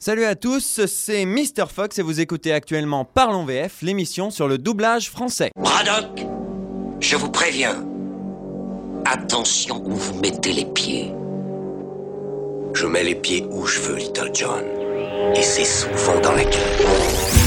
Salut à tous, c'est Mr. Fox et vous écoutez actuellement Parlons VF, l'émission sur le doublage français. Braddock, je vous préviens. Attention où vous mettez les pieds. Je mets les pieds où je veux, Little John. Et c'est souvent dans la gueule.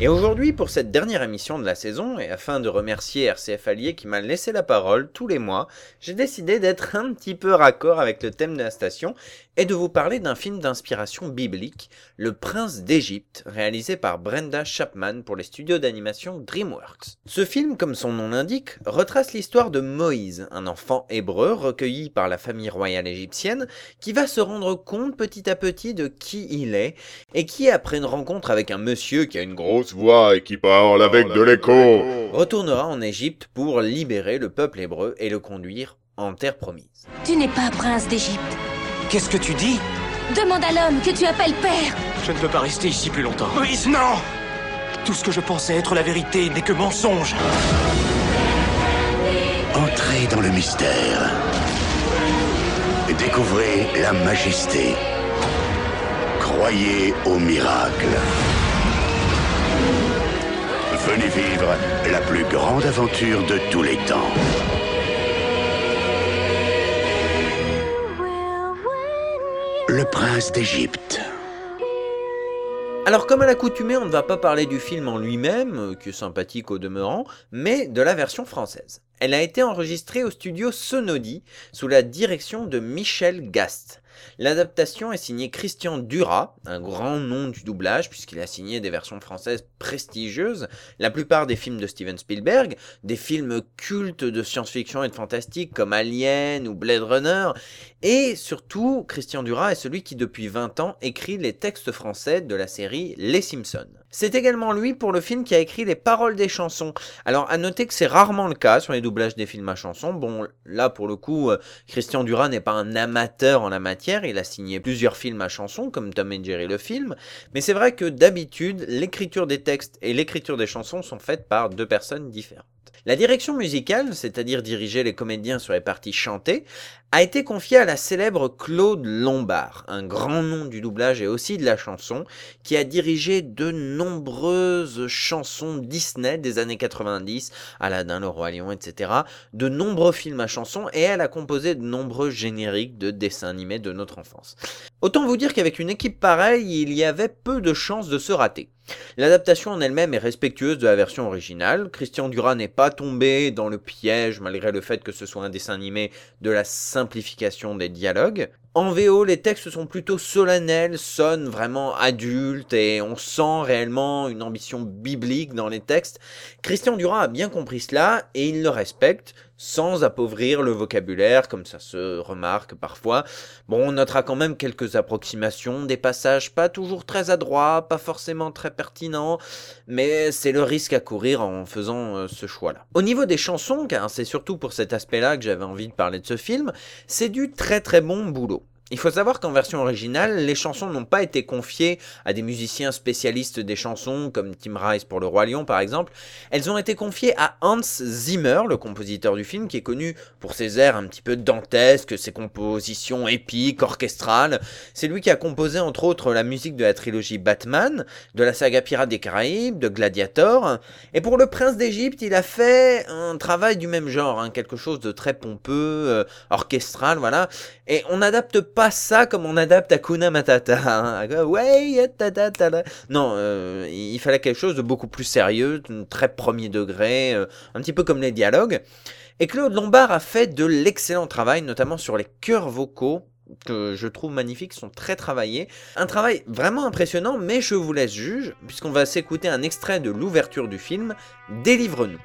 Et aujourd'hui, pour cette dernière émission de la saison, et afin de remercier RCF Allier qui m'a laissé la parole tous les mois, j'ai décidé d'être un petit peu raccord avec le thème de la station et de vous parler d'un film d'inspiration biblique, Le Prince d'Égypte, réalisé par Brenda Chapman pour les studios d'animation DreamWorks. Ce film, comme son nom l'indique, retrace l'histoire de Moïse, un enfant hébreu recueilli par la famille royale égyptienne, qui va se rendre compte petit à petit de qui il est, et qui, après une rencontre avec un monsieur qui a une grosse voix et qui parle avec de l'écho. retournera en Égypte pour libérer le peuple hébreu et le conduire en terre promise. Tu n'es pas prince d'Égypte. Qu'est-ce que tu dis? Demande à l'homme que tu appelles père. Je ne peux pas rester ici plus longtemps. Moïse, non Tout ce que je pensais être la vérité n'est que mensonge. Entrez dans le mystère. Découvrez la majesté. Croyez au miracle. Venez vivre la plus grande aventure de tous les temps. Le prince d'Égypte. Alors comme à l'accoutumée, on ne va pas parler du film en lui-même, euh, qui est sympathique au demeurant, mais de la version française. Elle a été enregistrée au studio Sonodi sous la direction de Michel Gast. L'adaptation est signée Christian Duras, un grand nom du doublage puisqu'il a signé des versions françaises prestigieuses, la plupart des films de Steven Spielberg, des films cultes de science-fiction et de fantastique comme Alien ou Blade Runner, et surtout Christian Duras est celui qui depuis 20 ans écrit les textes français de la série Les Simpsons. C'est également lui pour le film qui a écrit les paroles des chansons. Alors à noter que c'est rarement le cas sur les doublages des films à chansons. Bon, là pour le coup, euh, Christian Duras n'est pas un amateur en la matière, il a signé plusieurs films à chansons comme Tom et Jerry le film, mais c'est vrai que d'habitude, l'écriture des textes et l'écriture des chansons sont faites par deux personnes différentes. La direction musicale, c'est-à-dire diriger les comédiens sur les parties chantées, a été confiée à la célèbre Claude Lombard, un grand nom du doublage et aussi de la chanson, qui a dirigé de nombreuses chansons Disney des années 90, Aladdin, Le Roi Lion, etc., de nombreux films à chansons, et elle a composé de nombreux génériques de dessins animés de notre enfance. Autant vous dire qu'avec une équipe pareille, il y avait peu de chances de se rater. L'adaptation en elle-même est respectueuse de la version originale. Christian Duras n'est pas tombé dans le piège, malgré le fait que ce soit un dessin animé, de la simplification des dialogues. En VO, les textes sont plutôt solennels, sonnent vraiment adultes et on sent réellement une ambition biblique dans les textes. Christian Duras a bien compris cela et il le respecte sans appauvrir le vocabulaire comme ça se remarque parfois. Bon, on notera quand même quelques approximations, des passages pas toujours très adroits, pas forcément très pertinents, mais c'est le risque à courir en faisant euh, ce choix-là. Au niveau des chansons, car c'est surtout pour cet aspect-là que j'avais envie de parler de ce film, c'est du très très bon boulot. Il faut savoir qu'en version originale, les chansons n'ont pas été confiées à des musiciens spécialistes des chansons, comme Tim Rice pour Le Roi Lion par exemple. Elles ont été confiées à Hans Zimmer, le compositeur du film, qui est connu pour ses airs un petit peu dantesques, ses compositions épiques, orchestrales. C'est lui qui a composé entre autres la musique de la trilogie Batman, de la saga Pirates des Caraïbes, de Gladiator. Et pour Le Prince d'Égypte, il a fait un travail du même genre, hein, quelque chose de très pompeux, euh, orchestral, voilà. Et on n'adapte ça comme on adapte Hakuna Matata. Hein. Ouais, Non, euh, il fallait quelque chose de beaucoup plus sérieux, très premier degré, euh, un petit peu comme les dialogues. Et Claude Lombard a fait de l'excellent travail, notamment sur les chœurs vocaux que je trouve magnifiques, sont très travaillés. Un travail vraiment impressionnant, mais je vous laisse juge, puisqu'on va s'écouter un extrait de l'ouverture du film, Délivre-nous.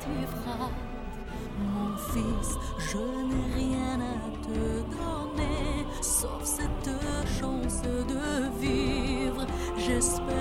tu. Mon fils, je n'ai rien à te donner, sauf cette chance de vivre. J'espère.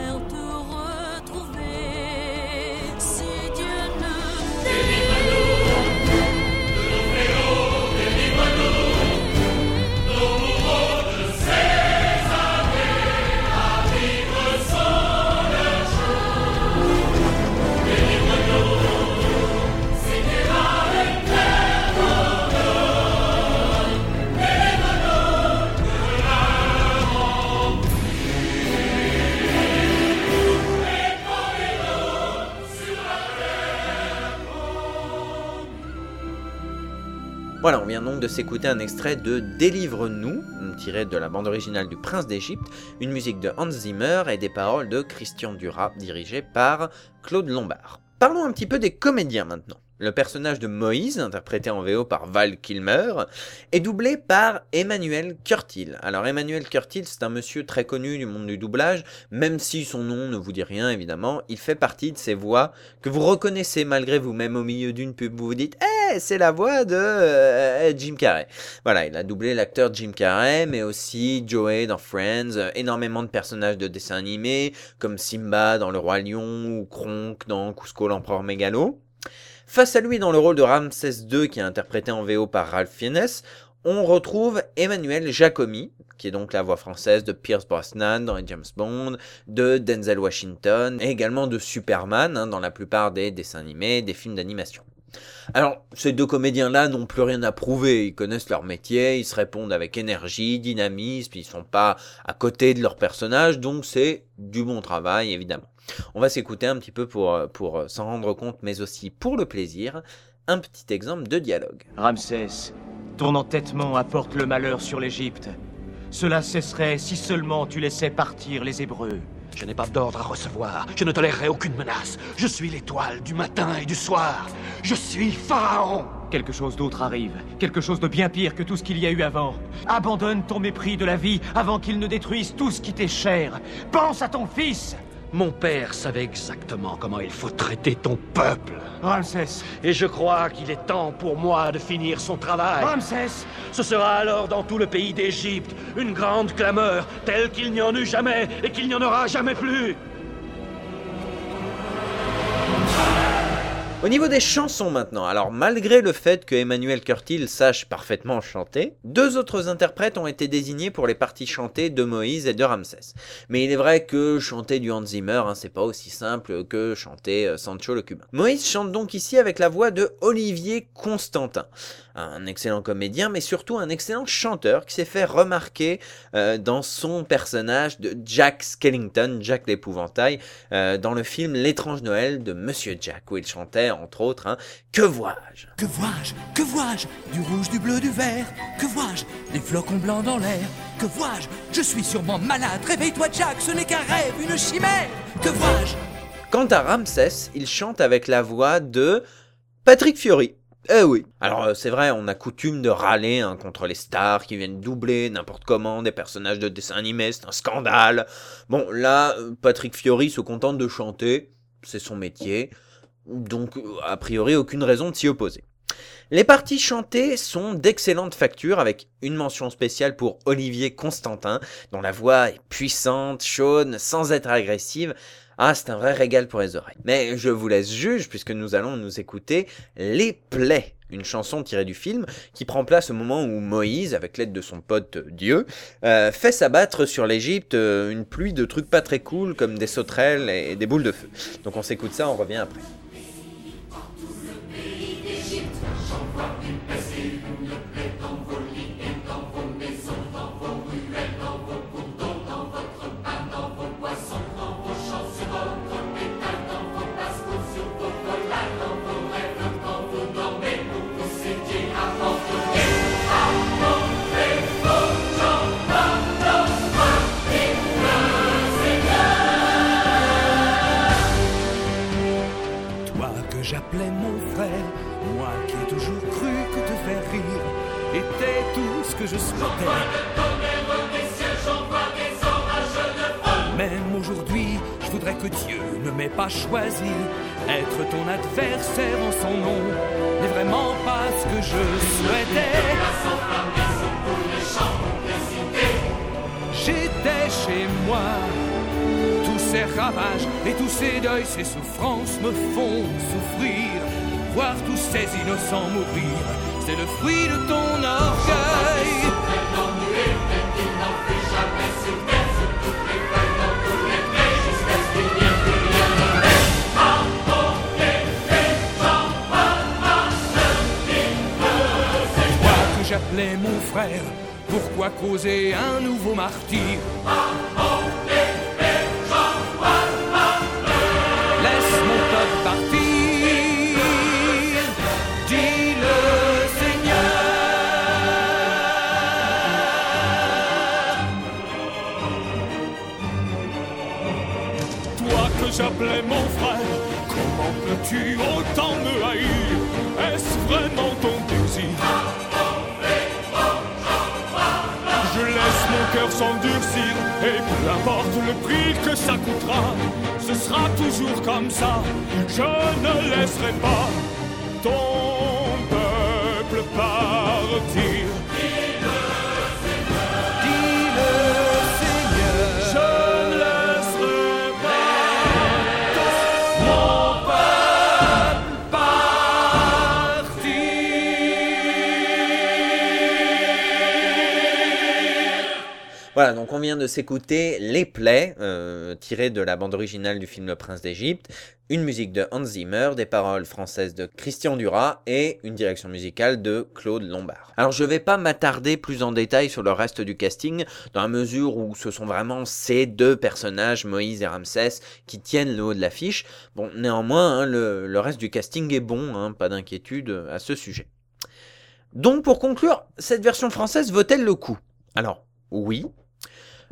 Voilà, on vient donc de s'écouter un extrait de Délivre-nous, tiré de la bande originale du Prince d'Égypte, une musique de Hans Zimmer et des paroles de Christian Duras, dirigé par Claude Lombard. Parlons un petit peu des comédiens maintenant. Le personnage de Moïse, interprété en VO par Val Kilmer, est doublé par Emmanuel Curtil. Alors Emmanuel Curtil, c'est un monsieur très connu du monde du doublage, même si son nom ne vous dit rien évidemment, il fait partie de ces voix que vous reconnaissez malgré vous-même au milieu d'une pub, vous vous dites « Eh, c'est la voix de euh, Jim Carrey ». Voilà, il a doublé l'acteur Jim Carrey, mais aussi Joey dans Friends, énormément de personnages de dessins animés, comme Simba dans Le Roi Lion ou Kronk dans Cusco l'Empereur Mégalo. Face à lui dans le rôle de Ramsès II qui est interprété en VO par Ralph Fiennes, on retrouve Emmanuel Jacomi, qui est donc la voix française de Pierce Brosnan dans les James Bond, de Denzel Washington et également de Superman hein, dans la plupart des dessins animés, des films d'animation. Alors, ces deux comédiens-là n'ont plus rien à prouver, ils connaissent leur métier, ils se répondent avec énergie, dynamisme, ils sont pas à côté de leur personnage, donc c'est du bon travail évidemment. On va s'écouter un petit peu pour, pour s'en rendre compte, mais aussi pour le plaisir, un petit exemple de dialogue. Ramsès, ton entêtement apporte le malheur sur l'Égypte. Cela cesserait si seulement tu laissais partir les Hébreux. Je n'ai pas d'ordre à recevoir. Je ne tolérerai aucune menace. Je suis l'étoile du matin et du soir. Je suis Pharaon. Quelque chose d'autre arrive. Quelque chose de bien pire que tout ce qu'il y a eu avant. Abandonne ton mépris de la vie avant qu'il ne détruise tout ce qui t'est cher. Pense à ton fils. Mon père savait exactement comment il faut traiter ton peuple. Ramsès. Et je crois qu'il est temps pour moi de finir son travail. Ramsès. Ce sera alors dans tout le pays d'Égypte une grande clameur, telle qu'il n'y en eut jamais et qu'il n'y en aura jamais plus. Au niveau des chansons maintenant, alors malgré le fait que Emmanuel Curtil sache parfaitement chanter, deux autres interprètes ont été désignés pour les parties chantées de Moïse et de Ramsès. Mais il est vrai que chanter du Hans Zimmer, hein, c'est pas aussi simple que chanter euh, Sancho le Cubain. Moïse chante donc ici avec la voix de Olivier Constantin, un excellent comédien, mais surtout un excellent chanteur qui s'est fait remarquer euh, dans son personnage de Jack Skellington, Jack l'épouvantail, euh, dans le film L'étrange Noël de Monsieur Jack, où il chantait entre autres, hein, Que vois-je? Que vois-je? Que vois-je? Du rouge, du bleu, du vert. Que vois-je? Des flocons blancs dans l'air. Que vois-je? Je suis sûrement malade. Réveille-toi Jack, ce n'est qu'un rêve, une chimère. Que vois-je? Quant à Ramsès, il chante avec la voix de Patrick Fiori. Eh oui. Alors euh, c'est vrai, on a coutume de râler hein, contre les stars qui viennent doubler n'importe comment des personnages de dessins animés, c'est un scandale. Bon, là, euh, Patrick Fiori se contente de chanter, c'est son métier donc a priori aucune raison de s'y opposer. Les parties chantées sont d'excellente facture avec une mention spéciale pour Olivier Constantin, dont la voix est puissante, chaude, sans être agressive. Ah, c'est un vrai régal pour les oreilles. Mais je vous laisse juge puisque nous allons nous écouter Les Plaies, une chanson tirée du film qui prend place au moment où Moïse, avec l'aide de son pote Dieu, euh, fait s'abattre sur l'Égypte euh, une pluie de trucs pas très cool comme des sauterelles et des boules de feu. Donc on s'écoute ça, on revient après. Que Dieu ne m'ait pas choisi. Être ton adversaire en son nom n'est vraiment pas ce que je souhaitais. J'étais chez moi. Tous ces ravages et tous ces deuils, ces souffrances me font souffrir. Voir tous ces innocents mourir, c'est le fruit de ton orgueil. Pourquoi causer un nouveau martyr? Laisse mon peuple partir, dit le Seigneur. Toi que j'appelais mon frère, comment peux-tu autant me haïr? Est-ce vraiment cœur s'endurcir et peu importe le prix que ça coûtera, ce sera toujours comme ça. Je ne laisserai pas ton on vient de s'écouter Les Plaies, euh, tiré de la bande originale du film Le Prince d'Égypte, une musique de Hans Zimmer, des paroles françaises de Christian Duras et une direction musicale de Claude Lombard. Alors je vais pas m'attarder plus en détail sur le reste du casting, dans la mesure où ce sont vraiment ces deux personnages, Moïse et Ramsès, qui tiennent le haut de l'affiche. Bon, néanmoins, hein, le, le reste du casting est bon, hein, pas d'inquiétude à ce sujet. Donc pour conclure, cette version française vaut-elle le coup? Alors, oui.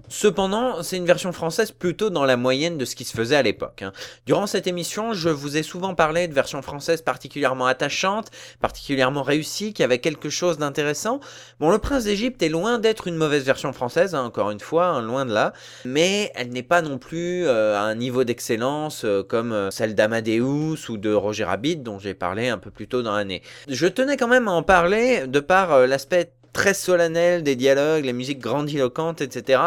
Cependant, c'est une version française plutôt dans la moyenne de ce qui se faisait à l'époque. hein. Durant cette émission, je vous ai souvent parlé de versions françaises particulièrement attachantes, particulièrement réussies, qui avaient quelque chose d'intéressant. Bon, Le Prince d'Égypte est loin d'être une mauvaise version française, hein, encore une fois, hein, loin de là, mais elle n'est pas non plus euh, à un niveau d'excellence euh, comme euh, celle d'Amadeus ou de Roger Rabbit, dont j'ai parlé un peu plus tôt dans l'année. Je tenais quand même à en parler de par l'aspect très solennel des dialogues, les musiques grandiloquentes, etc.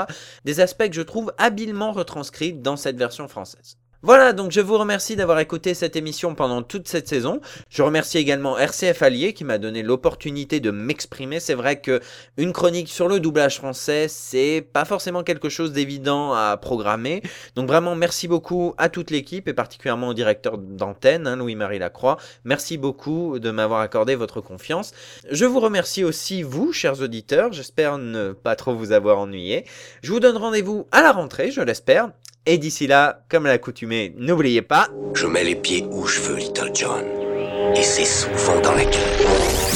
Des aspects que je trouve habilement retranscrits dans cette version française. Voilà, donc je vous remercie d'avoir écouté cette émission pendant toute cette saison. Je remercie également RCF Allier qui m'a donné l'opportunité de m'exprimer. C'est vrai que une chronique sur le doublage français, c'est pas forcément quelque chose d'évident à programmer. Donc vraiment merci beaucoup à toute l'équipe et particulièrement au directeur d'antenne, hein, Louis-Marie Lacroix. Merci beaucoup de m'avoir accordé votre confiance. Je vous remercie aussi vous, chers auditeurs. J'espère ne pas trop vous avoir ennuyé. Je vous donne rendez-vous à la rentrée, je l'espère. Et d'ici là, comme à l'accoutumée, n'oubliez pas... Je mets les pieds où je veux, Little John. Et c'est souvent dans la cave.